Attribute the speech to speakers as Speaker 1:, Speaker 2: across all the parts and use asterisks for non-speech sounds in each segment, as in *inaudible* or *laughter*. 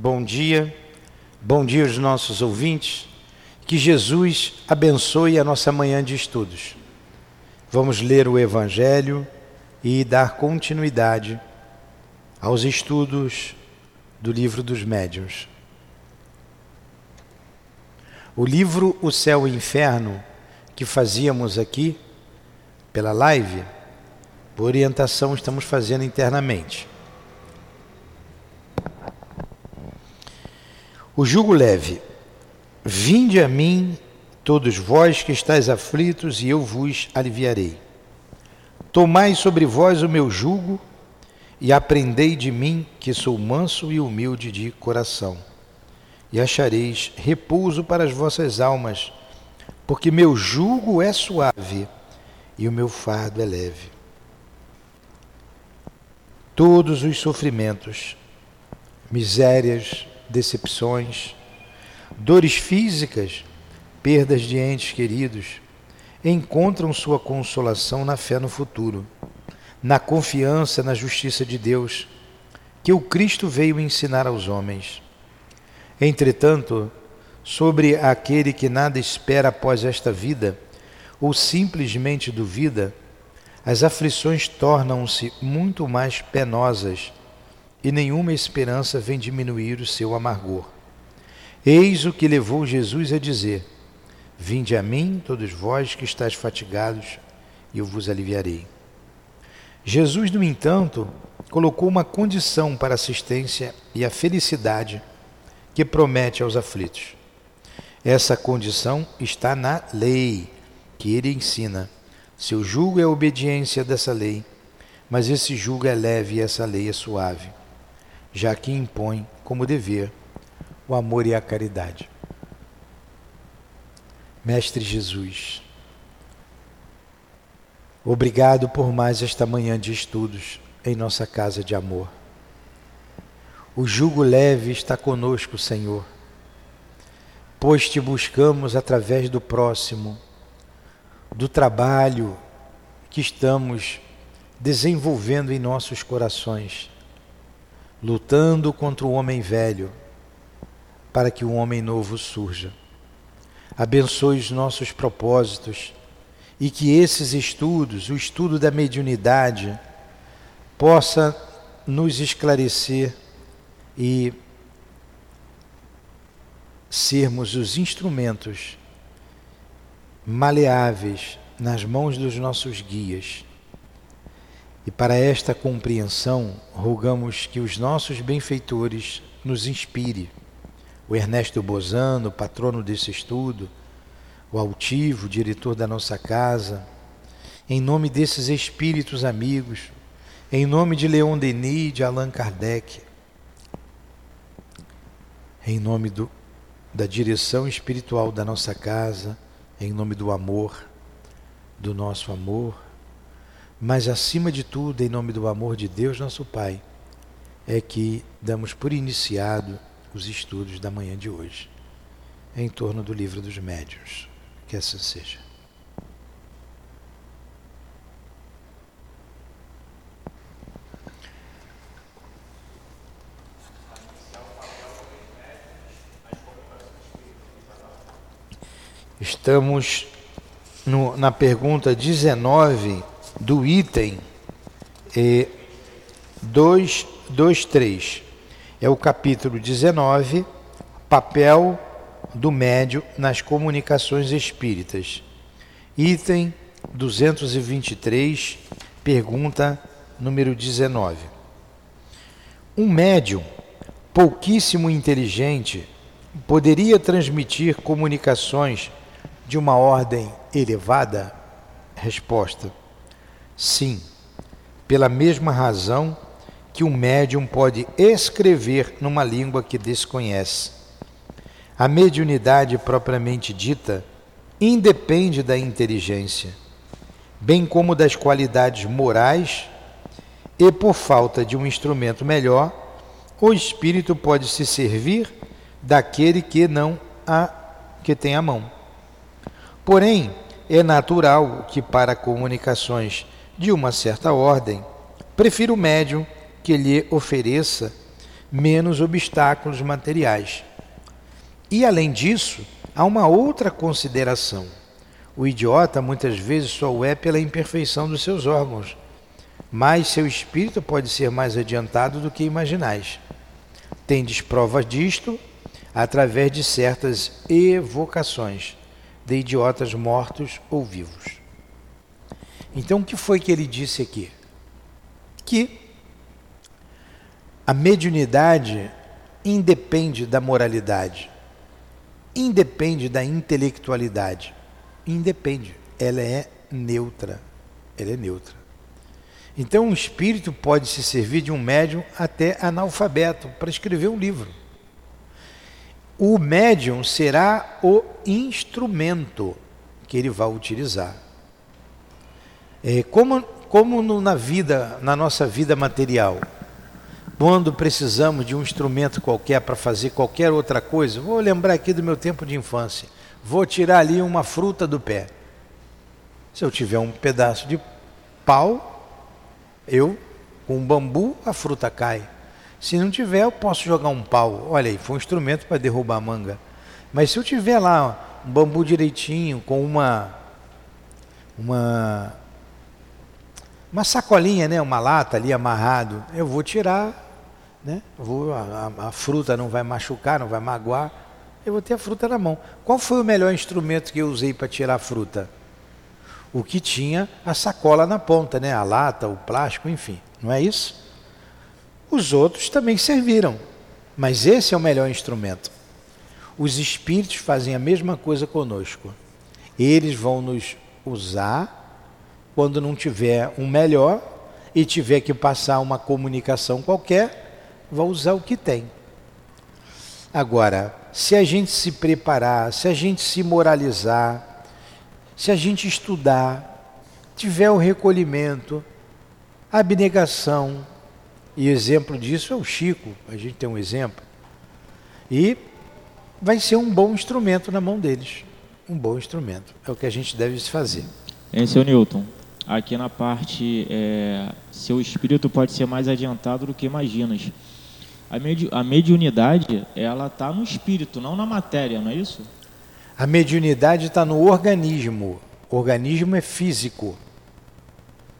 Speaker 1: bom dia, bom dia aos nossos ouvintes. Que Jesus abençoe a nossa manhã de estudos. Vamos ler o Evangelho e dar continuidade aos estudos do livro dos médiuns. O livro O Céu e o Inferno, que fazíamos aqui pela live, por orientação estamos fazendo internamente. O jugo leve. Vinde a mim, todos vós que estáis aflitos, e eu vos aliviarei. Tomai sobre vós o meu jugo e aprendei de mim, que sou manso e humilde de coração, e achareis repouso para as vossas almas, porque meu jugo é suave e o meu fardo é leve. Todos os sofrimentos, misérias, decepções, dores físicas, perdas de entes queridos, encontram sua consolação na fé no futuro, na confiança na justiça de Deus, que o Cristo veio ensinar aos homens. Entretanto, sobre aquele que nada espera após esta vida, ou simplesmente duvida, as aflições tornam-se muito mais penosas e nenhuma esperança vem diminuir o seu amargor. Eis o que levou Jesus a dizer: Vinde a mim, todos vós que estáis fatigados, e eu vos aliviarei. Jesus, no entanto, colocou uma condição para a assistência e a felicidade que promete aos aflitos. Essa condição está na lei que ele ensina. Seu julgo é a obediência dessa lei, mas esse julgo é leve e essa lei é suave já que impõe como dever o amor e a caridade. Mestre Jesus, obrigado por mais esta manhã de estudos em nossa casa de amor. O jugo leve está conosco, Senhor, pois te buscamos através do próximo, do trabalho que estamos desenvolvendo em nossos corações lutando contra o homem velho, para que um homem novo surja. Abençoe os nossos propósitos e que esses estudos, o estudo da mediunidade, possa nos esclarecer e sermos os instrumentos maleáveis nas mãos dos nossos guias e para esta compreensão, rogamos que os nossos benfeitores nos inspire. O Ernesto Bozano, patrono desse estudo, o Altivo, diretor da nossa casa, em nome desses espíritos amigos, em nome de Leon Denis, de Allan Kardec, em nome do, da direção espiritual da nossa casa, em nome do amor, do nosso amor, mas, acima de tudo, em nome do amor de Deus, nosso Pai, é que damos por iniciado os estudos da manhã de hoje, em torno do livro dos médiuns. Que assim seja. Estamos no, na pergunta 19 do item é, 223. É o capítulo 19, papel do médio nas comunicações espíritas. Item 223, pergunta número 19. Um médium pouquíssimo inteligente poderia transmitir comunicações de uma ordem elevada? Resposta: Sim, pela mesma razão que um médium pode escrever numa língua que desconhece. A mediunidade propriamente dita independe da inteligência, bem como das qualidades morais, e por falta de um instrumento melhor, o espírito pode se servir daquele que não a que tem a mão. Porém, é natural que para comunicações de uma certa ordem, prefira o médium que lhe ofereça menos obstáculos materiais. E além disso, há uma outra consideração. O idiota muitas vezes só o é pela imperfeição dos seus órgãos, mas seu espírito pode ser mais adiantado do que imaginais. Tendes provas disto através de certas evocações de idiotas mortos ou vivos. Então, o que foi que ele disse aqui? Que a mediunidade independe da moralidade, independe da intelectualidade, independe, ela é neutra, ela é neutra. Então, um espírito pode se servir de um médium até analfabeto para escrever um livro. O médium será o instrumento que ele vai utilizar. É, como como no, na vida, na nossa vida material, quando precisamos de um instrumento qualquer para fazer qualquer outra coisa, vou lembrar aqui do meu tempo de infância. Vou tirar ali uma fruta do pé. Se eu tiver um pedaço de pau, eu, com um bambu, a fruta cai. Se não tiver, eu posso jogar um pau. Olha aí, foi um instrumento para derrubar a manga. Mas se eu tiver lá um bambu direitinho, com uma uma uma sacolinha, né, uma lata ali amarrado, eu vou tirar, né? Vou, a, a, fruta não vai machucar, não vai magoar. Eu vou ter a fruta na mão. Qual foi o melhor instrumento que eu usei para tirar a fruta? o que tinha a sacola na ponta, né? a lata, o plástico, enfim, não é isso? Os outros também serviram, mas esse é o melhor instrumento. Os espíritos fazem a mesma coisa conosco. Eles vão nos usar quando não tiver um melhor e tiver que passar uma comunicação qualquer, vão usar o que tem. Agora, se a gente se preparar, se a gente se moralizar, se a gente estudar, tiver o recolhimento, a abnegação, e exemplo disso é o Chico, a gente tem um exemplo, e vai ser um bom instrumento na mão deles. Um bom instrumento. É o que a gente deve fazer.
Speaker 2: É, seu Newton, aqui na parte, é, seu espírito pode ser mais adiantado do que imaginas. A, medi a mediunidade, ela está no espírito, não na matéria, não é isso?
Speaker 1: A mediunidade está no organismo. O organismo é físico.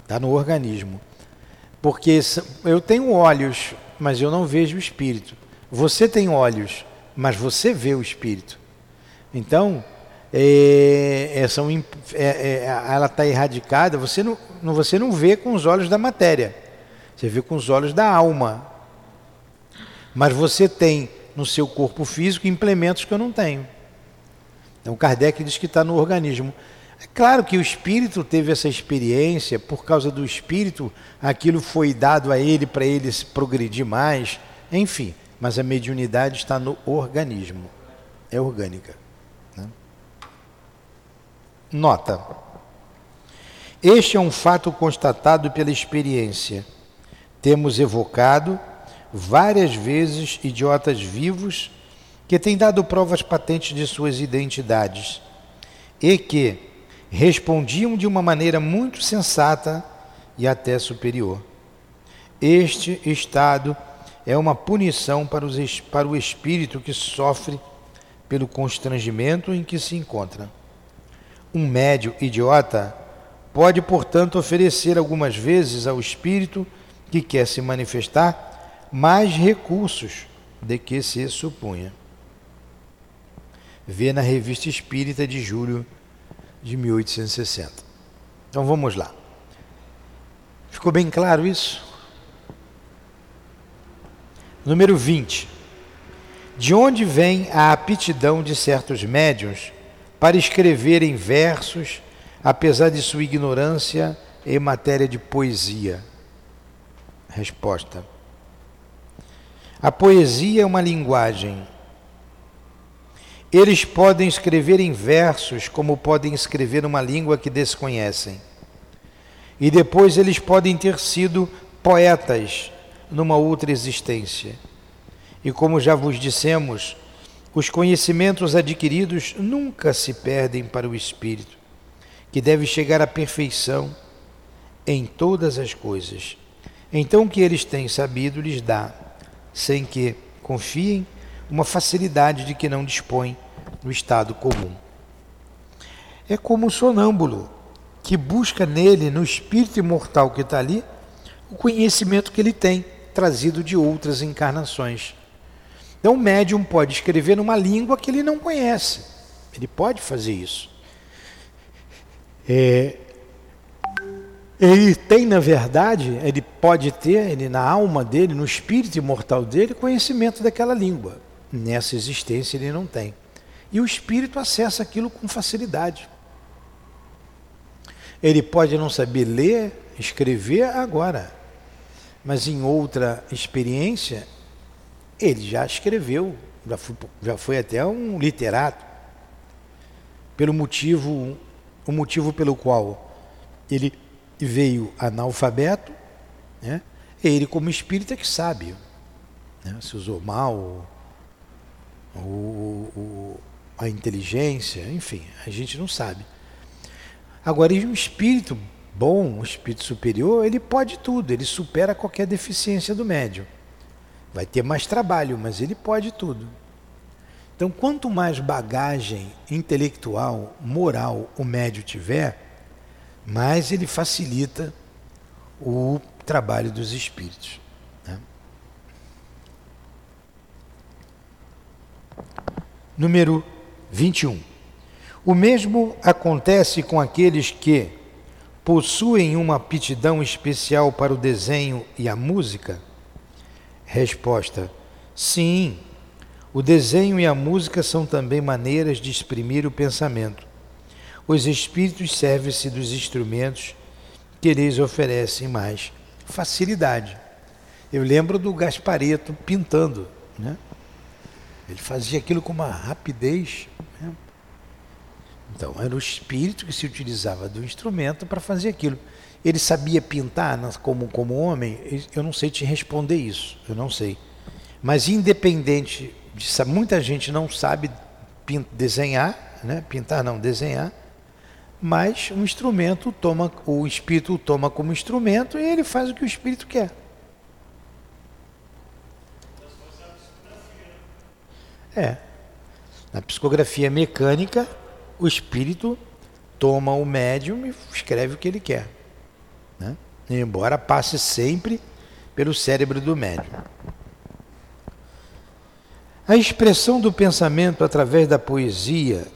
Speaker 1: Está no organismo. Porque eu tenho olhos, mas eu não vejo o espírito. Você tem olhos, mas você vê o espírito. Então, é, é, são, é, é ela está erradicada, você não, você não vê com os olhos da matéria, você vê com os olhos da alma. Mas você tem no seu corpo físico implementos que eu não tenho. Então Kardec diz que está no organismo. É claro que o espírito teve essa experiência, por causa do espírito, aquilo foi dado a ele para ele progredir mais, enfim, mas a mediunidade está no organismo, é orgânica. Nota: Este é um fato constatado pela experiência. Temos evocado várias vezes idiotas vivos que têm dado provas patentes de suas identidades e que respondiam de uma maneira muito sensata e até superior. Este estado é uma punição para, os, para o espírito que sofre pelo constrangimento em que se encontra. Um médio idiota pode, portanto, oferecer algumas vezes ao espírito que quer se manifestar mais recursos de que se supunha vê na Revista Espírita de julho de 1860. Então vamos lá. Ficou bem claro isso? Número 20. De onde vem a aptidão de certos médiuns para escreverem versos, apesar de sua ignorância em matéria de poesia? Resposta. A poesia é uma linguagem eles podem escrever em versos, como podem escrever uma língua que desconhecem. E depois eles podem ter sido poetas numa outra existência. E como já vos dissemos, os conhecimentos adquiridos nunca se perdem para o espírito, que deve chegar à perfeição em todas as coisas. Então o que eles têm sabido lhes dá sem que confiem, uma facilidade de que não dispõe no estado comum. É como o sonâmbulo, que busca nele, no espírito imortal que está ali, o conhecimento que ele tem, trazido de outras encarnações. Então, o médium pode escrever numa língua que ele não conhece. Ele pode fazer isso. É, ele tem, na verdade, ele pode ter, ele na alma dele, no espírito imortal dele, conhecimento daquela língua. Nessa existência ele não tem. E o espírito acessa aquilo com facilidade. Ele pode não saber ler, escrever agora, mas em outra experiência, ele já escreveu, já foi, já foi até um literato, pelo motivo, o motivo pelo qual ele veio analfabeto, né? ele como espírita que sabe, né? se usou mal, o, o, a inteligência, enfim, a gente não sabe. Agora, um espírito bom, um espírito superior, ele pode tudo, ele supera qualquer deficiência do médium. Vai ter mais trabalho, mas ele pode tudo. Então, quanto mais bagagem intelectual, moral o médium tiver, mais ele facilita o trabalho dos espíritos. Né? Número 21. O mesmo acontece com aqueles que possuem uma aptidão especial para o desenho e a música? Resposta: Sim. O desenho e a música são também maneiras de exprimir o pensamento. Os espíritos servem-se dos instrumentos que lhes oferecem mais facilidade. Eu lembro do Gaspareto pintando, né? Ele fazia aquilo com uma rapidez então, era o espírito que se utilizava do instrumento para fazer aquilo. Ele sabia pintar como, como homem? Eu não sei te responder isso, eu não sei. Mas independente disso, muita gente não sabe desenhar, né? pintar não, desenhar, mas o instrumento toma, o espírito toma como instrumento e ele faz o que o espírito quer. É. Na psicografia mecânica, o espírito toma o médium e escreve o que ele quer. Embora passe sempre pelo cérebro do médium. A expressão do pensamento através da poesia,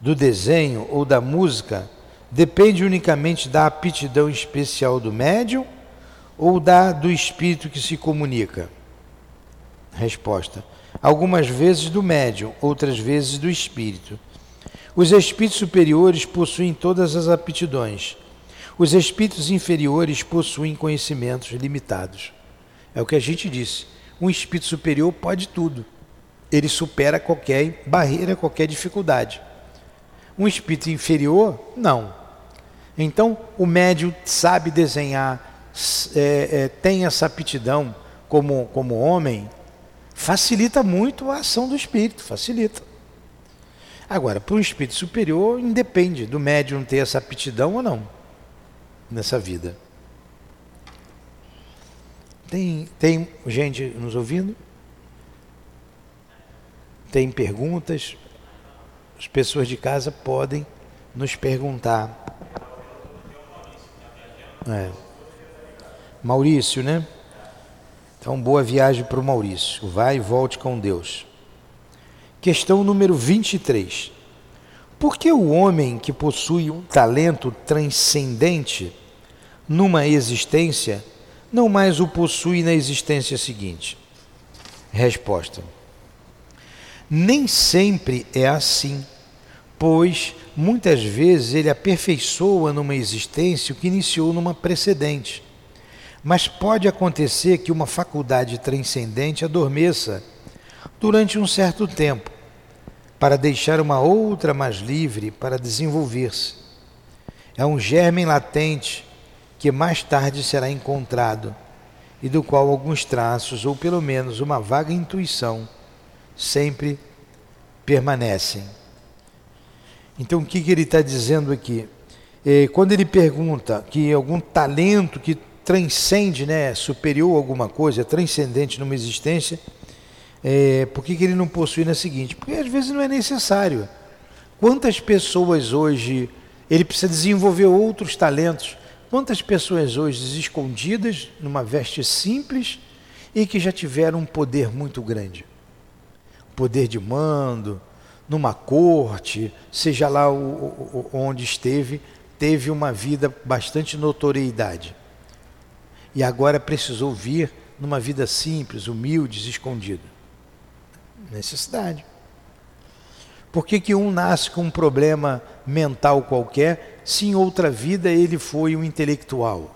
Speaker 1: do desenho ou da música depende unicamente da aptidão especial do médium ou da do espírito que se comunica? Resposta: algumas vezes do médium, outras vezes do espírito. Os espíritos superiores possuem todas as aptidões. Os espíritos inferiores possuem conhecimentos limitados. É o que a gente disse. Um espírito superior pode tudo. Ele supera qualquer barreira, qualquer dificuldade. Um espírito inferior, não. Então, o médium sabe desenhar, é, é, tem essa aptidão como, como homem, facilita muito a ação do espírito, facilita. Agora, para um espírito superior, independe do médium ter essa aptidão ou não nessa vida. Tem, tem gente nos ouvindo? Tem perguntas? As pessoas de casa podem nos perguntar. É. Maurício, né? Então, boa viagem para o Maurício. Vai e volte com Deus. Questão número 23. Por que o homem que possui um talento transcendente numa existência não mais o possui na existência seguinte? Resposta: Nem sempre é assim, pois muitas vezes ele aperfeiçoa numa existência o que iniciou numa precedente. Mas pode acontecer que uma faculdade transcendente adormeça durante um certo tempo, para deixar uma outra mais livre para desenvolver-se. É um germe latente que mais tarde será encontrado e do qual alguns traços, ou pelo menos uma vaga intuição, sempre permanecem. Então, o que, que ele está dizendo aqui? É, quando ele pergunta que algum talento que transcende, né, superior a alguma coisa, é transcendente numa existência, é, por que, que ele não possui na seguinte? Porque às vezes não é necessário. Quantas pessoas hoje ele precisa desenvolver outros talentos? Quantas pessoas hoje escondidas numa veste simples e que já tiveram um poder muito grande? Poder de mando, numa corte, seja lá o, o, onde esteve, teve uma vida bastante notoriedade. E agora precisou vir numa vida simples, humilde, escondida. Necessidade. Por que, que um nasce com um problema mental qualquer, se em outra vida ele foi um intelectual?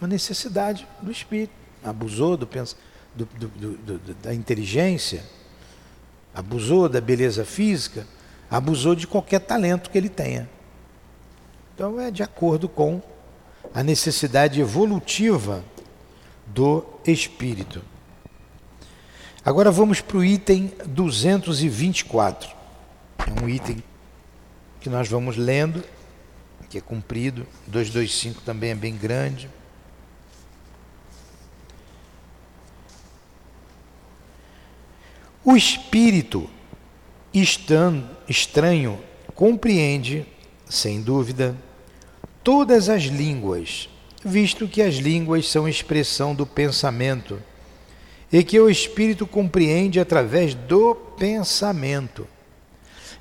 Speaker 1: Uma necessidade do espírito. Abusou do, do, do, da inteligência, abusou da beleza física, abusou de qualquer talento que ele tenha. Então é de acordo com a necessidade evolutiva do espírito. Agora vamos para o item 224. É um item que nós vamos lendo, que é comprido, 225 também é bem grande. O espírito estranho compreende, sem dúvida, todas as línguas, visto que as línguas são expressão do pensamento e que o espírito compreende através do pensamento.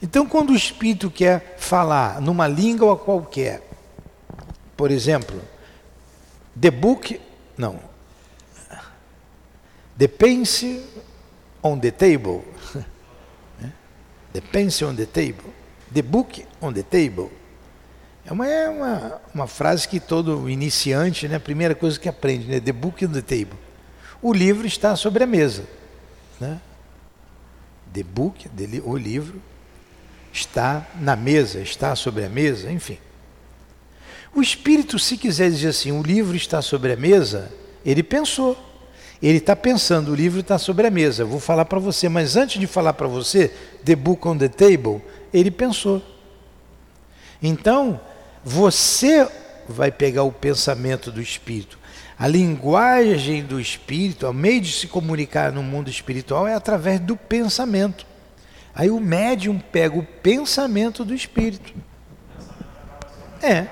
Speaker 1: Então, quando o espírito quer falar numa língua qualquer, por exemplo, the book, não, the pencil on the table. *laughs* the pencil on the table. The book on the table. É uma, é uma, uma frase que todo iniciante, né, a primeira coisa que aprende, né, the book on the table. O livro está sobre a mesa. Né? The book, o livro, está na mesa, está sobre a mesa, enfim. O espírito, se quiser dizer assim, o livro está sobre a mesa, ele pensou. Ele está pensando, o livro está sobre a mesa. Vou falar para você, mas antes de falar para você, The Book on the Table, ele pensou. Então, você vai pegar o pensamento do Espírito. A linguagem do Espírito, o meio de se comunicar no mundo espiritual é através do pensamento. Aí o médium pega o pensamento do Espírito. É.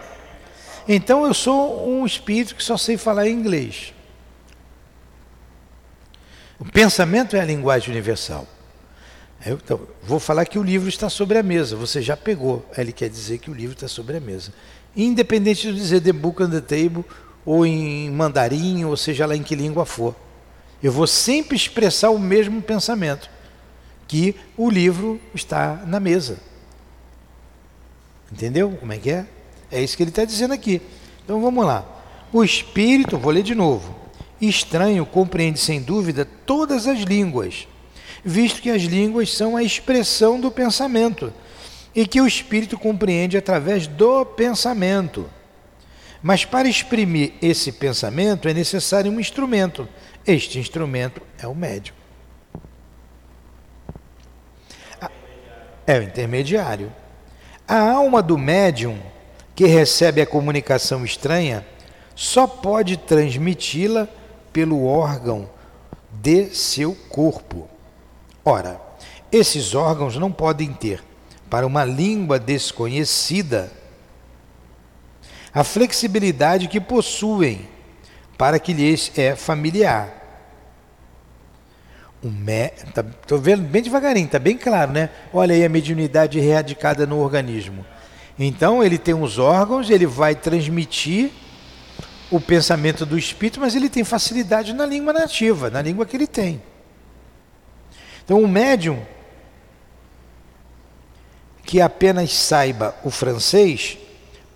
Speaker 1: Então eu sou um espírito que só sei falar inglês. O pensamento é a linguagem universal. Eu, então, vou falar que o livro está sobre a mesa. Você já pegou. Ele quer dizer que o livro está sobre a mesa. Independente de dizer the book on the table, ou em mandarim, ou seja lá em que língua for. Eu vou sempre expressar o mesmo pensamento, que o livro está na mesa. Entendeu como é que é? É isso que ele está dizendo aqui. Então vamos lá. O espírito, vou ler de novo estranho compreende sem dúvida todas as línguas, visto que as línguas são a expressão do pensamento e que o espírito compreende através do pensamento. Mas para exprimir esse pensamento é necessário um instrumento. Este instrumento é o médium. É o intermediário. A alma do médium que recebe a comunicação estranha só pode transmiti-la pelo órgão de seu corpo. Ora, esses órgãos não podem ter, para uma língua desconhecida, a flexibilidade que possuem para que lhes é familiar. Estou me... tá, vendo bem devagarinho, está bem claro, né? Olha aí a mediunidade readicada no organismo. Então ele tem os órgãos, ele vai transmitir o pensamento do espírito, mas ele tem facilidade na língua nativa, na língua que ele tem. Então, o médium que apenas saiba o francês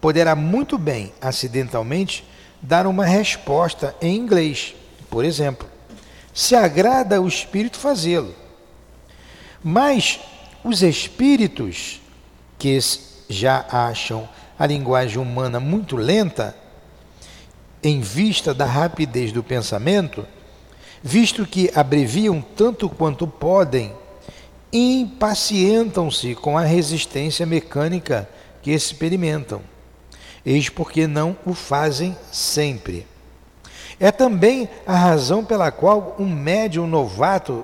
Speaker 1: poderá muito bem, acidentalmente, dar uma resposta em inglês, por exemplo. Se agrada o espírito fazê-lo. Mas os espíritos que já acham a linguagem humana muito lenta em vista da rapidez do pensamento, visto que abreviam tanto quanto podem, impacientam-se com a resistência mecânica que experimentam. Eis porque não o fazem sempre. É também a razão pela qual um médium novato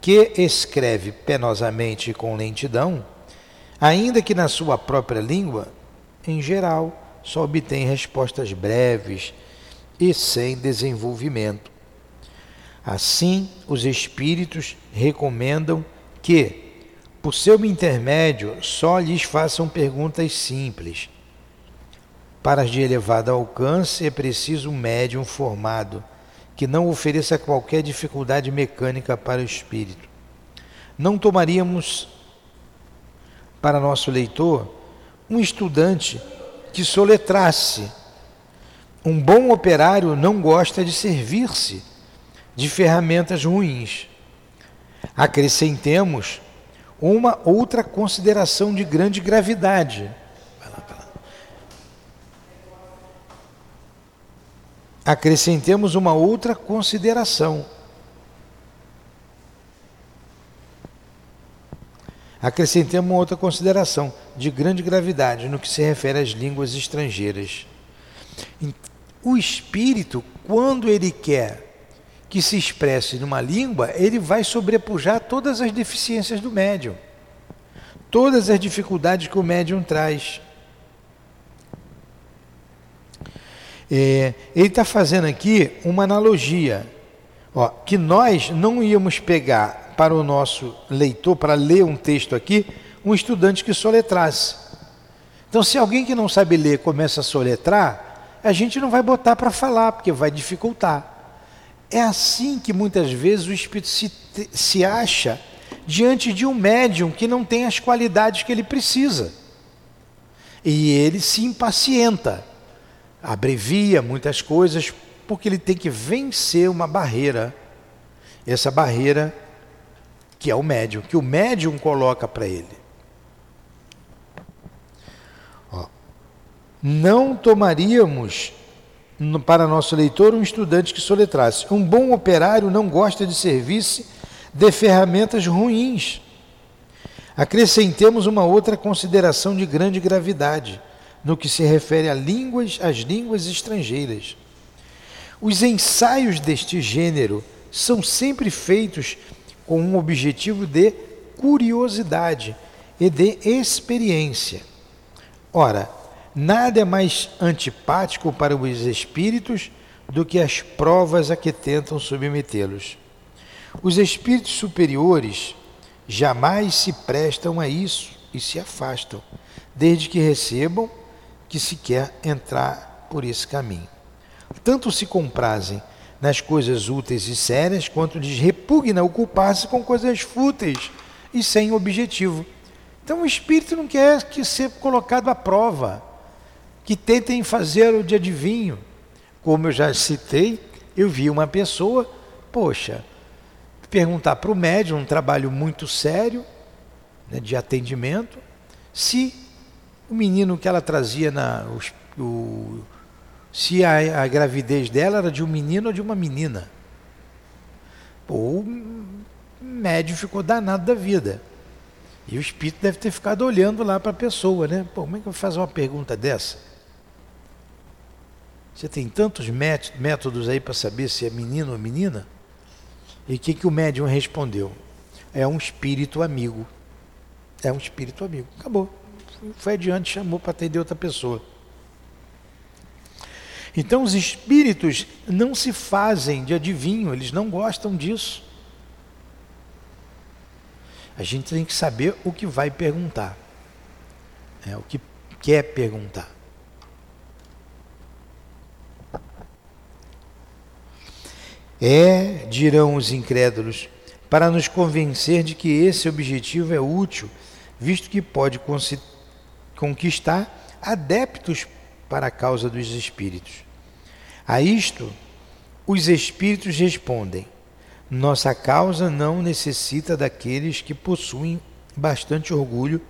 Speaker 1: que escreve penosamente e com lentidão, ainda que na sua própria língua, em geral, só obtém respostas breves e sem desenvolvimento. Assim, os espíritos recomendam que, por seu intermédio, só lhes façam perguntas simples. Para as de elevado alcance, é preciso um médium formado, que não ofereça qualquer dificuldade mecânica para o espírito. Não tomaríamos para nosso leitor um estudante que soletrasse. Um bom operário não gosta de servir-se de ferramentas ruins. Acrescentemos uma outra consideração de grande gravidade. Acrescentemos uma outra consideração. Acrescentemos uma outra consideração de grande gravidade no que se refere às línguas estrangeiras. O espírito, quando ele quer que se expresse numa língua, ele vai sobrepujar todas as deficiências do médium, todas as dificuldades que o médium traz. É, ele está fazendo aqui uma analogia, ó, que nós não íamos pegar para o nosso leitor, para ler um texto aqui, um estudante que soletrasse. Então, se alguém que não sabe ler começa a soletrar, a gente não vai botar para falar, porque vai dificultar. É assim que muitas vezes o espírito se, se acha diante de um médium que não tem as qualidades que ele precisa. E ele se impacienta, abrevia muitas coisas, porque ele tem que vencer uma barreira. Essa barreira que é o médium, que o médium coloca para ele. Ó, não tomaríamos para nosso leitor um estudante que soletrasse. Um bom operário não gosta de servir-se de ferramentas ruins. Acrescentemos uma outra consideração de grande gravidade no que se refere a línguas, às línguas estrangeiras. Os ensaios deste gênero são sempre feitos com um objetivo de curiosidade e de experiência. Ora, Nada é mais antipático para os espíritos do que as provas a que tentam submetê-los. Os espíritos superiores jamais se prestam a isso e se afastam, desde que recebam que se quer entrar por esse caminho. Tanto se comprazem nas coisas úteis e sérias, quanto lhes repugna ocupar-se com coisas fúteis e sem objetivo. Então o espírito não quer que ser colocado à prova que tentem fazer o de adivinho. Como eu já citei, eu vi uma pessoa, poxa, perguntar para o médium, um trabalho muito sério, né, de atendimento, se o menino que ela trazia na. O, se a, a, gravidez dela era de um menino ou de uma menina. Pô, o médium ficou danado da vida. E o espírito deve ter ficado olhando lá para a pessoa, né? Pô, como é que eu vou fazer uma pergunta dessa? Você tem tantos métodos aí para saber se é menino ou menina? E o que, que o médium respondeu? É um espírito amigo. É um espírito amigo. Acabou. Foi adiante, chamou para atender outra pessoa. Então os espíritos não se fazem de adivinho, eles não gostam disso. A gente tem que saber o que vai perguntar. É, o que quer perguntar. É, dirão os incrédulos, para nos convencer de que esse objetivo é útil, visto que pode conquistar adeptos para a causa dos espíritos. A isto, os espíritos respondem: nossa causa não necessita daqueles que possuem bastante orgulho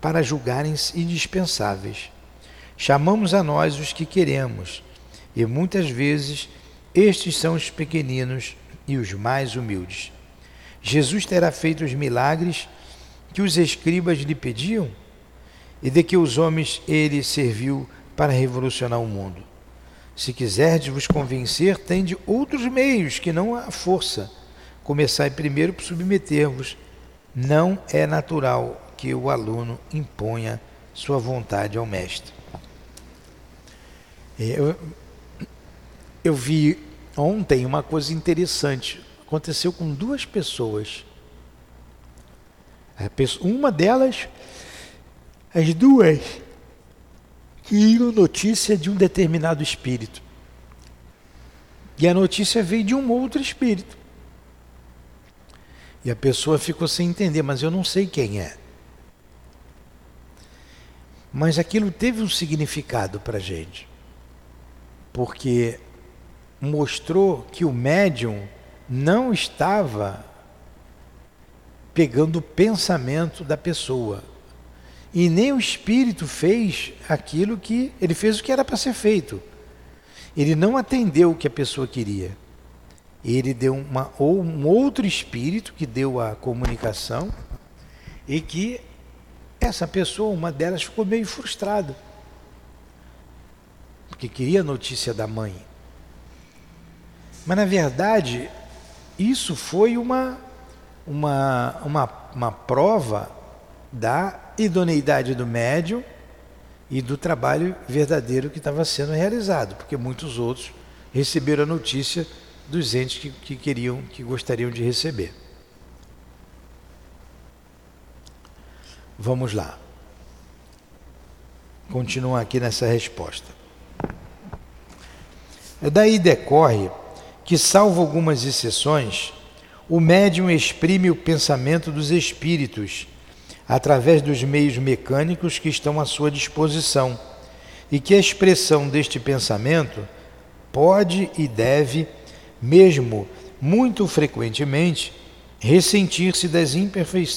Speaker 1: para julgarem-se indispensáveis. Chamamos a nós os que queremos, e muitas vezes estes são os pequeninos e os mais humildes. Jesus terá feito os milagres que os escribas lhe pediam e de que os homens ele serviu para revolucionar o mundo. Se quiserdes vos convencer, tende outros meios que não a força. Começai primeiro por submeter-vos. Não é natural que o aluno imponha sua vontade ao mestre. É, eu, eu vi ontem uma coisa interessante. Aconteceu com duas pessoas. Uma delas, as duas tinham notícia de um determinado espírito. E a notícia veio de um outro espírito. E a pessoa ficou sem entender, mas eu não sei quem é. Mas aquilo teve um significado para a gente, porque mostrou que o médium não estava pegando o pensamento da pessoa. E nem o espírito fez aquilo que ele fez o que era para ser feito. Ele não atendeu o que a pessoa queria. Ele deu uma ou um outro espírito que deu a comunicação e que essa pessoa, uma delas, ficou meio frustrada. Porque queria a notícia da mãe. Mas na verdade, isso foi uma, uma, uma, uma prova da idoneidade do médium e do trabalho verdadeiro que estava sendo realizado, porque muitos outros receberam a notícia dos entes que, que queriam, que gostariam de receber. Vamos lá. Continuar aqui nessa resposta. Daí decorre que, salvo algumas exceções, o médium exprime o pensamento dos espíritos através dos meios mecânicos que estão à sua disposição e que a expressão deste pensamento pode e deve, mesmo muito frequentemente, ressentir-se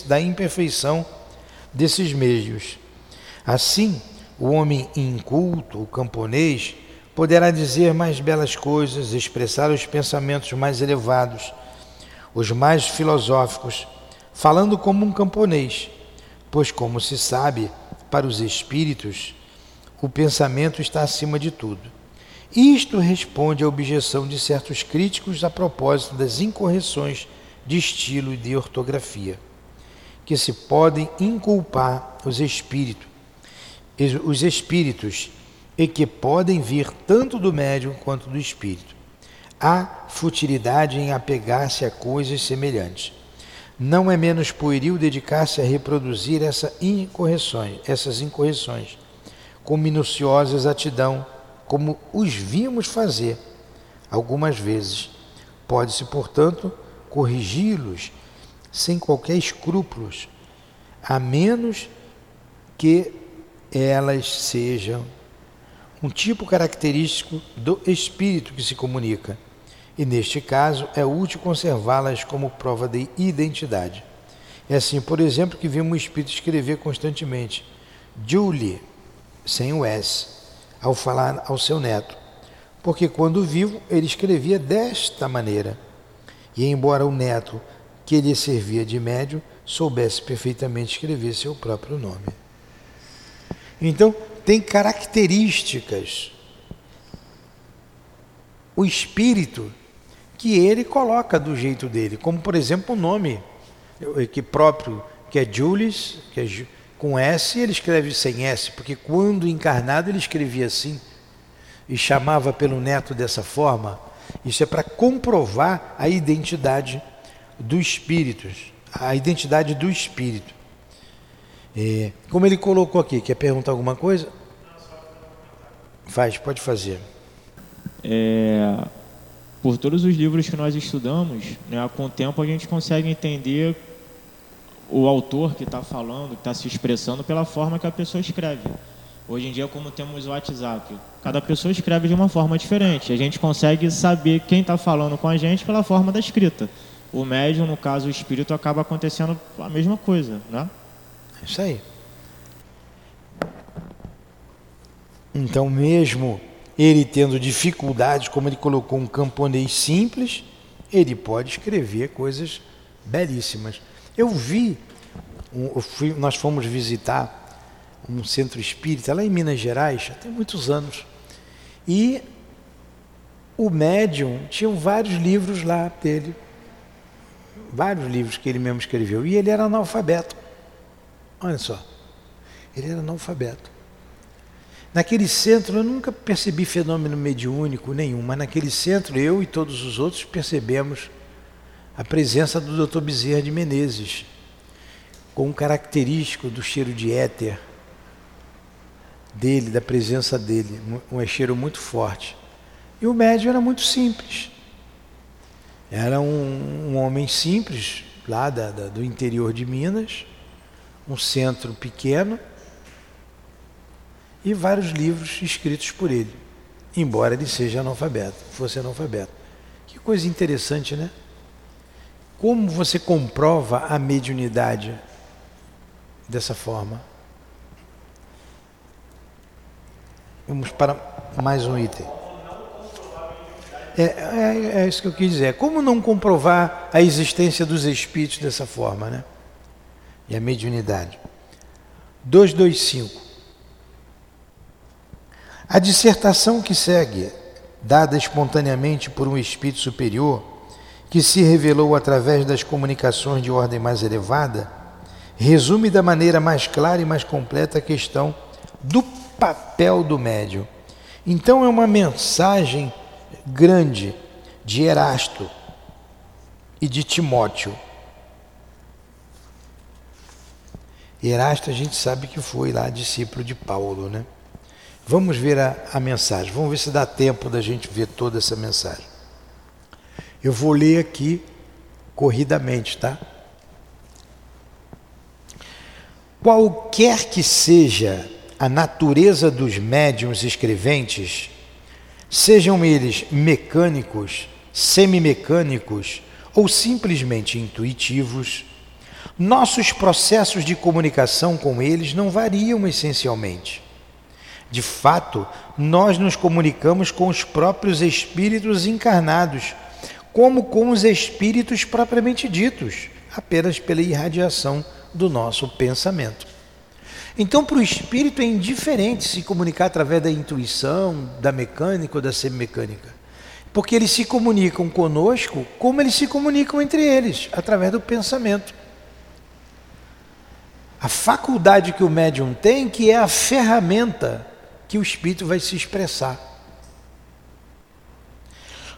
Speaker 1: da imperfeição desses meios. Assim, o homem inculto, o camponês, poderá dizer mais belas coisas, expressar os pensamentos mais elevados, os mais filosóficos, falando como um camponês, pois, como se sabe, para os espíritos, o pensamento está acima de tudo. Isto responde à objeção de certos críticos a propósito das incorreções de estilo e de ortografia que se podem inculpar os espíritos, os espíritos e que podem vir tanto do médium quanto do espírito. Há futilidade em apegar-se a coisas semelhantes. Não é menos pueril dedicar-se a reproduzir essa incorreções, essas incorreções com minuciosa exatidão, como os vimos fazer algumas vezes. Pode-se, portanto, corrigi-los sem qualquer escrúpulos, a menos que elas sejam um tipo característico do espírito que se comunica, e neste caso é útil conservá-las como prova de identidade. É assim, por exemplo, que vimos o espírito escrever constantemente Julie, sem o S, ao falar ao seu neto, porque quando vivo ele escrevia desta maneira. E embora o neto que lhe servia de médio soubesse perfeitamente escrever seu próprio nome. Então, tem características. O espírito que ele coloca do jeito dele, como por exemplo o nome que próprio, que é Julius, que é com S, ele escreve sem S, porque quando encarnado ele escrevia assim e chamava pelo neto dessa forma. Isso é para comprovar a identidade do espírito, a identidade do espírito. É, como ele colocou aqui, quer perguntar alguma coisa? Faz, pode fazer.
Speaker 2: É, por todos os livros que nós estudamos, né, com o tempo a gente consegue entender o autor que está falando, que está se expressando pela forma que a pessoa escreve. Hoje em dia, como temos o WhatsApp, cada pessoa escreve de uma forma diferente. A gente consegue saber quem está falando com a gente pela forma da escrita o médium, no caso o espírito, acaba acontecendo a mesma coisa, né?
Speaker 1: É isso aí. Então, mesmo ele tendo dificuldades, como ele colocou um camponês simples, ele pode escrever coisas belíssimas. Eu vi, eu fui, nós fomos visitar um centro espírita lá em Minas Gerais, há tem muitos anos, e o médium tinha vários livros lá dele, vários livros que ele mesmo escreveu, e ele era analfabeto. Olha só, ele era analfabeto. Naquele centro eu nunca percebi fenômeno mediúnico nenhum, mas naquele centro eu e todos os outros percebemos a presença do Dr. Bezerra de Menezes, com um característico do cheiro de éter dele, da presença dele, um cheiro muito forte. E o médium era muito simples. Era um, um homem simples, lá da, da, do interior de Minas, um centro pequeno, e vários livros escritos por ele, embora ele seja analfabeto, fosse analfabeto. Que coisa interessante, né? Como você comprova a mediunidade dessa forma? Vamos para mais um item. É, é, é, isso que eu quis dizer. Como não comprovar a existência dos espíritos dessa forma, né? E a mediunidade. 225. A dissertação que segue, dada espontaneamente por um espírito superior, que se revelou através das comunicações de ordem mais elevada, resume da maneira mais clara e mais completa a questão do papel do médium. Então é uma mensagem grande de Erasto e de Timóteo. Erasto a gente sabe que foi lá discípulo de Paulo, né? Vamos ver a, a mensagem, vamos ver se dá tempo da gente ver toda essa mensagem. Eu vou ler aqui corridamente, tá? Qualquer que seja a natureza dos médiums escreventes, sejam eles mecânicos, semimecânicos ou simplesmente intuitivos, nossos processos de comunicação com eles não variam essencialmente. De fato, nós nos comunicamos com os próprios espíritos encarnados, como com os espíritos propriamente ditos, apenas pela irradiação do nosso pensamento. Então, para o espírito é indiferente se comunicar através da intuição, da mecânica ou da semimecânica. Porque eles se comunicam conosco como eles se comunicam entre eles, através do pensamento. A faculdade que o médium tem, que é a ferramenta que o espírito vai se expressar.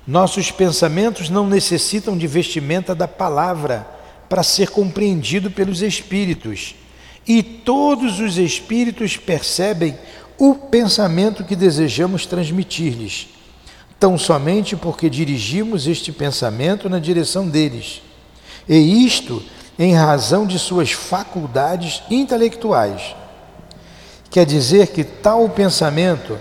Speaker 1: Nossos pensamentos não necessitam de vestimenta da palavra para ser compreendido pelos espíritos e todos os espíritos percebem o pensamento que desejamos transmitir-lhes, tão somente porque dirigimos este pensamento na direção deles, e isto em razão de suas faculdades intelectuais. Quer dizer que tal pensamento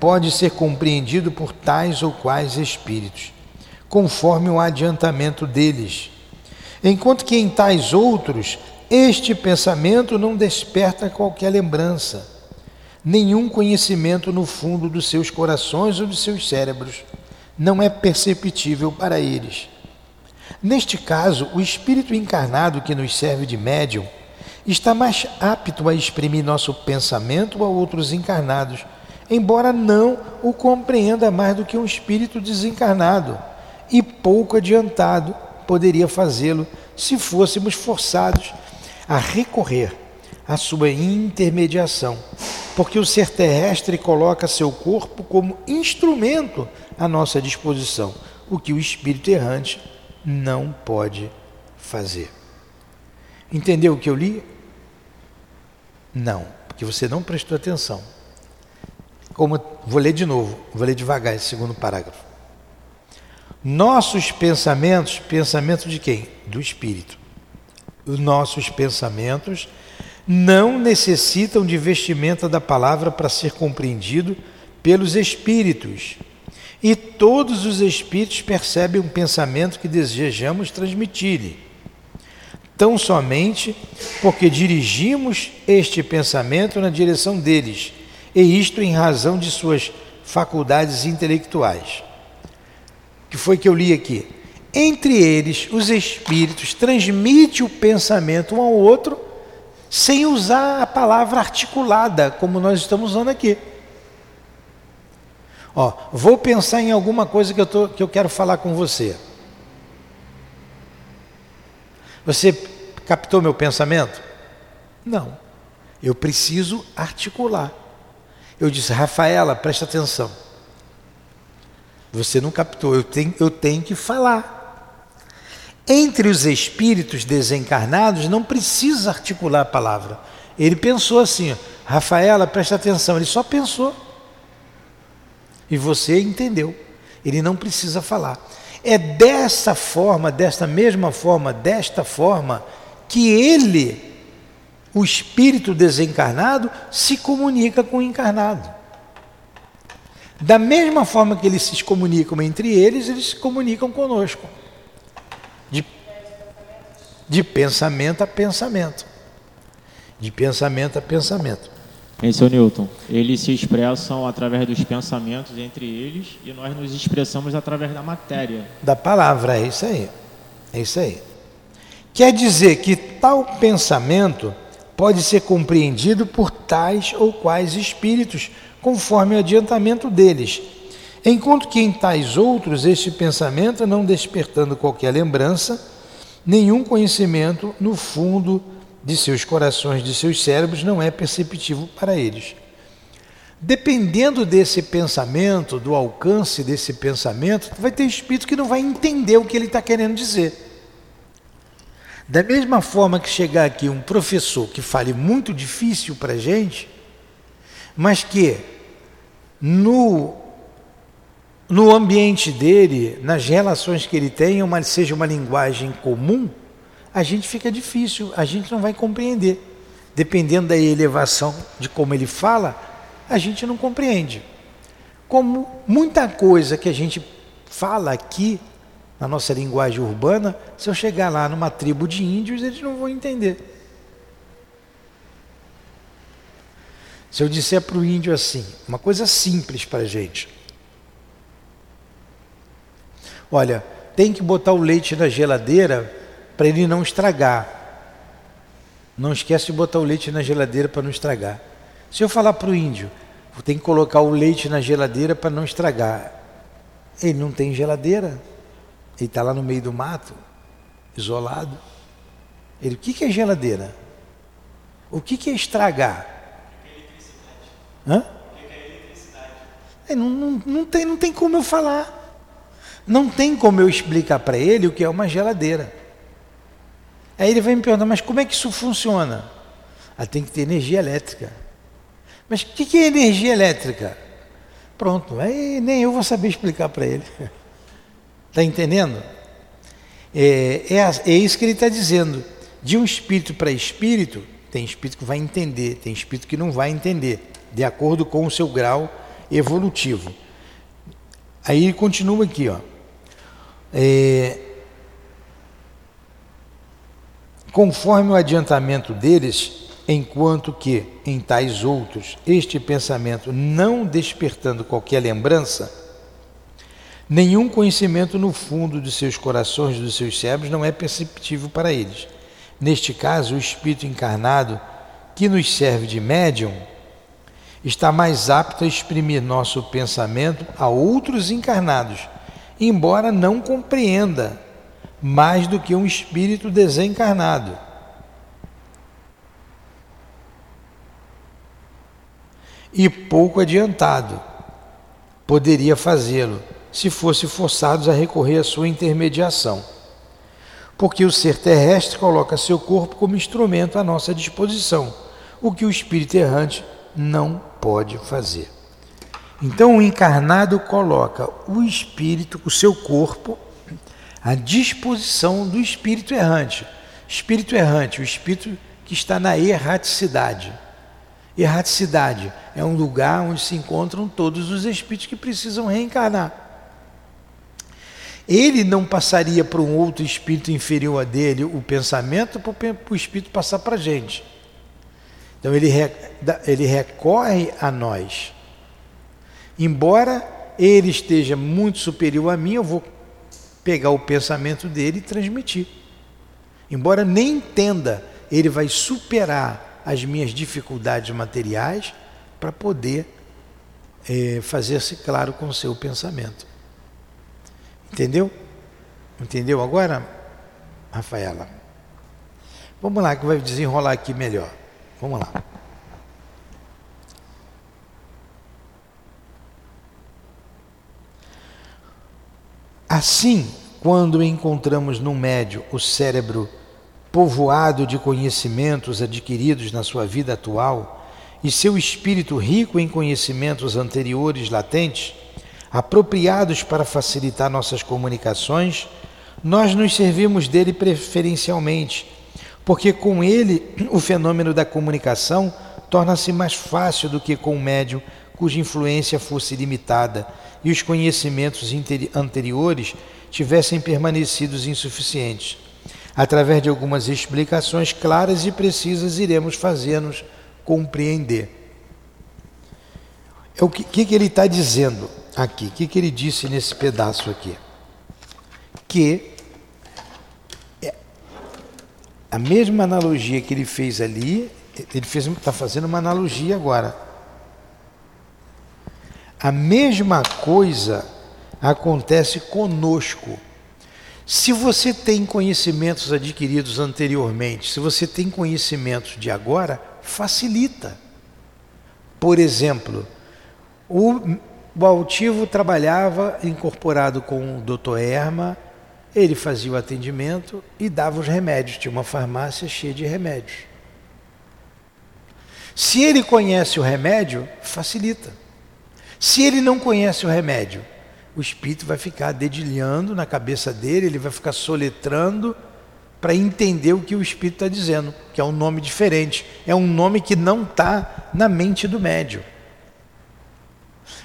Speaker 1: pode ser compreendido por tais ou quais espíritos, conforme o adiantamento deles, enquanto que em tais outros este pensamento não desperta qualquer lembrança, nenhum conhecimento no fundo dos seus corações ou dos seus cérebros. Não é perceptível para eles. Neste caso, o espírito encarnado que nos serve de médium está mais apto a exprimir nosso pensamento a outros encarnados, embora não o compreenda mais do que um espírito desencarnado e pouco adiantado poderia fazê-lo se fôssemos forçados a recorrer à sua intermediação, porque o ser terrestre coloca seu corpo como instrumento à nossa disposição, o que o espírito errante não pode fazer. Entendeu o que eu li? Não, porque você não prestou atenção. Como vou ler de novo, vou ler devagar esse segundo parágrafo. Nossos pensamentos, pensamento de quem? Do espírito os nossos pensamentos não necessitam de vestimenta da palavra para ser compreendido pelos espíritos. E todos os espíritos percebem um pensamento que desejamos transmitir-lhe. Tão somente porque dirigimos este pensamento na direção deles, e isto em razão de suas faculdades intelectuais. que foi que eu li aqui? Entre eles, os espíritos transmitem o pensamento um ao outro sem usar a palavra articulada, como nós estamos usando aqui. Ó, vou pensar em alguma coisa que eu, tô, que eu quero falar com você. Você captou meu pensamento? Não. Eu preciso articular. Eu disse, Rafaela, presta atenção. Você não captou, eu tenho, eu tenho que falar. Entre os espíritos desencarnados não precisa articular a palavra. Ele pensou assim, Rafaela, presta atenção, ele só pensou. E você entendeu. Ele não precisa falar. É dessa forma, desta mesma forma, desta forma, que ele, o espírito desencarnado, se comunica com o encarnado. Da mesma forma que eles se comunicam entre eles, eles se comunicam conosco. De, de pensamento a pensamento. De pensamento a pensamento.
Speaker 2: É o Newton. Eles se expressam através dos pensamentos entre eles e nós nos expressamos através da matéria.
Speaker 1: Da palavra, é isso aí. É isso aí. Quer dizer que tal pensamento pode ser compreendido por tais ou quais espíritos, conforme o adiantamento deles. Enquanto que em tais outros, este pensamento, não despertando qualquer lembrança, nenhum conhecimento no fundo de seus corações, de seus cérebros, não é perceptível para eles. Dependendo desse pensamento, do alcance desse pensamento, vai ter espírito que não vai entender o que ele está querendo dizer. Da mesma forma que chegar aqui um professor que fale muito difícil para a gente, mas que no, no ambiente dele, nas relações que ele tem, uma, seja uma linguagem comum, a gente fica difícil, a gente não vai compreender. Dependendo da elevação de como ele fala, a gente não compreende. Como muita coisa que a gente fala aqui na nossa linguagem urbana, se eu chegar lá numa tribo de índios, eles não vão entender. Se eu disser para o índio assim, uma coisa simples para a gente. Olha, tem que botar o leite na geladeira para ele não estragar. Não esquece de botar o leite na geladeira para não estragar. Se eu falar para o índio, tem que colocar o leite na geladeira para não estragar. Ele não tem geladeira. Ele está lá no meio do mato, isolado. Ele, o que, que é geladeira? O que, que é estragar? Hã? É, não, não, não, tem, não tem como eu falar. Não tem como eu explicar para ele o que é uma geladeira. Aí ele vai me perguntar, mas como é que isso funciona? Ah, tem que ter energia elétrica. Mas o que, que é energia elétrica? Pronto, aí nem eu vou saber explicar para ele. Está *laughs* entendendo? É, é, é, isso que ele está dizendo. De um espírito para espírito, tem espírito que vai entender, tem espírito que não vai entender, de acordo com o seu grau evolutivo. Aí ele continua aqui, ó. É, conforme o adiantamento deles, enquanto que em tais outros este pensamento não despertando qualquer lembrança, nenhum conhecimento no fundo de seus corações, dos seus cérebros, não é perceptível para eles. Neste caso, o espírito encarnado, que nos serve de médium, está mais apto a exprimir nosso pensamento a outros encarnados, embora não compreenda mais do que um espírito desencarnado. E pouco adiantado poderia fazê-lo se fosse forçados a recorrer à sua intermediação. Porque o ser terrestre coloca seu corpo como instrumento à nossa disposição, o que o espírito errante não pode fazer. Então o encarnado coloca o espírito, o seu corpo, à disposição do espírito errante. Espírito errante, o espírito que está na erraticidade. Erraticidade é um lugar onde se encontram todos os espíritos que precisam reencarnar. Ele não passaria para um outro espírito inferior a dele o pensamento para o espírito passar para a gente. Então ele, ele recorre a nós. Embora ele esteja muito superior a mim, eu vou pegar o pensamento dele e transmitir. Embora nem entenda, ele vai superar as minhas dificuldades materiais para poder é, fazer-se claro com o seu pensamento. Entendeu? Entendeu agora, Rafaela? Vamos lá, que vai desenrolar aqui melhor. Vamos lá. Assim, quando encontramos no médio o cérebro povoado de conhecimentos adquiridos na sua vida atual e seu espírito rico em conhecimentos anteriores latentes, apropriados para facilitar nossas comunicações, nós nos servimos dele preferencialmente, porque com ele o fenômeno da comunicação torna-se mais fácil do que com o médio cuja influência fosse limitada e os conhecimentos anteriores tivessem permanecido insuficientes. Através de algumas explicações claras e precisas, iremos fazer-nos compreender. É o que, que, que ele está dizendo aqui? O que, que ele disse nesse pedaço aqui? Que é a mesma analogia que ele fez ali, ele está fazendo uma analogia agora a mesma coisa acontece conosco. Se você tem conhecimentos adquiridos anteriormente, se você tem conhecimentos de agora, facilita. Por exemplo, o, o altivo trabalhava incorporado com o doutor Erma, ele fazia o atendimento e dava os remédios, tinha uma farmácia cheia de remédios. Se ele conhece o remédio, facilita. Se ele não conhece o remédio, o espírito vai ficar dedilhando na cabeça dele, ele vai ficar soletrando para entender o que o espírito está dizendo, que é um nome diferente, é um nome que não está na mente do médio.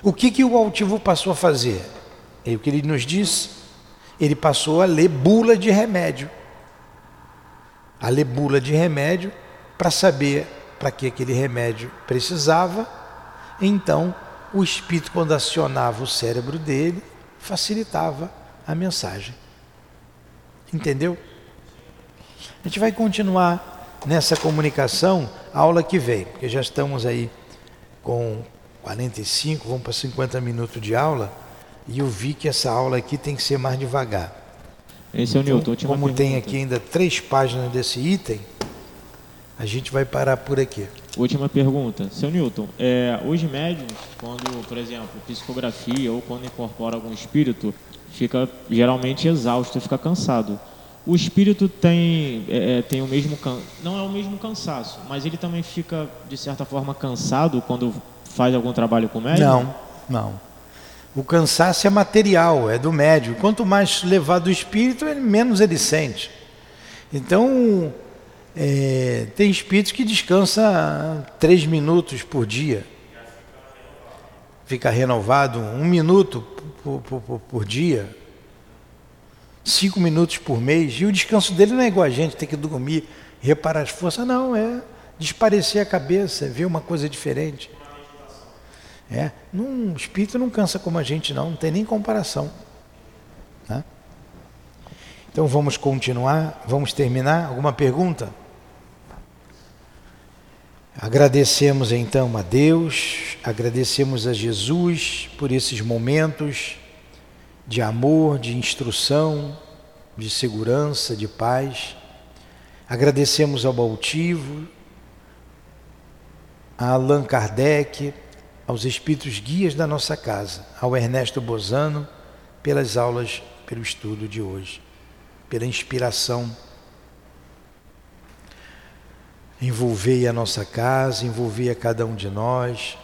Speaker 1: O que, que o altivo passou a fazer? É o que ele nos diz. Ele passou a ler bula de remédio. A ler bula de remédio para saber para que aquele remédio precisava. Então, o espírito, quando acionava o cérebro dele, facilitava a mensagem. Entendeu? A gente vai continuar nessa comunicação a aula que vem, porque já estamos aí com 45, vamos para 50 minutos de aula, e eu vi que essa aula aqui tem que ser mais devagar.
Speaker 2: Esse é o Newton.
Speaker 1: Então, como tem aqui ainda três páginas desse item, a gente vai parar por aqui.
Speaker 2: Última pergunta. Seu Newton, é, os médiums, quando, por exemplo, psicografia ou quando incorpora algum espírito, fica geralmente exausto, fica cansado. O espírito tem, é, é tem o mesmo não é o mesmo cansaço, mas ele também fica de certa forma cansado quando faz algum trabalho com o médium?
Speaker 1: Não, não. O cansaço é material, é do médium. Quanto mais levado o espírito, menos ele sente. Então, é, tem espíritos que descansa três minutos por dia. Fica renovado um minuto por, por, por, dia, cinco minutos por mês. E o descanso dele não é igual a gente, tem que dormir, reparar as forças. Não, é desparecer a cabeça, ver uma coisa diferente. É, num, espírito não cansa como a gente, não, não tem nem comparação. Então vamos continuar, vamos terminar. Alguma pergunta? Agradecemos então a Deus, agradecemos a Jesus por esses momentos de amor, de instrução, de segurança, de paz. Agradecemos ao Baltivo, a Allan Kardec, aos espíritos guias da nossa casa, ao Ernesto Bozano, pelas aulas, pelo estudo de hoje, pela inspiração Envolvei a nossa casa, envolvei a cada um de nós,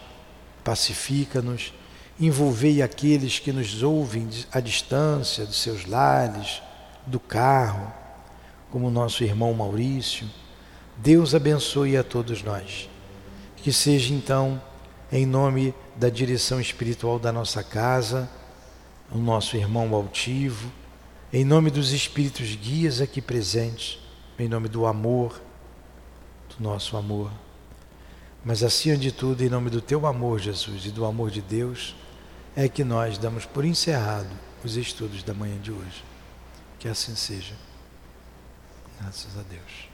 Speaker 1: pacifica-nos, envolvei aqueles que nos ouvem à distância dos seus lares, do carro, como nosso irmão Maurício. Deus abençoe a todos nós. Que seja então, em nome da direção espiritual da nossa casa, o nosso irmão altivo, em nome dos espíritos guias aqui presentes, em nome do amor, do nosso amor. Mas acima de tudo, em nome do teu amor, Jesus, e do amor de Deus, é que nós damos por encerrado os estudos da manhã de hoje. Que assim seja. Graças a Deus.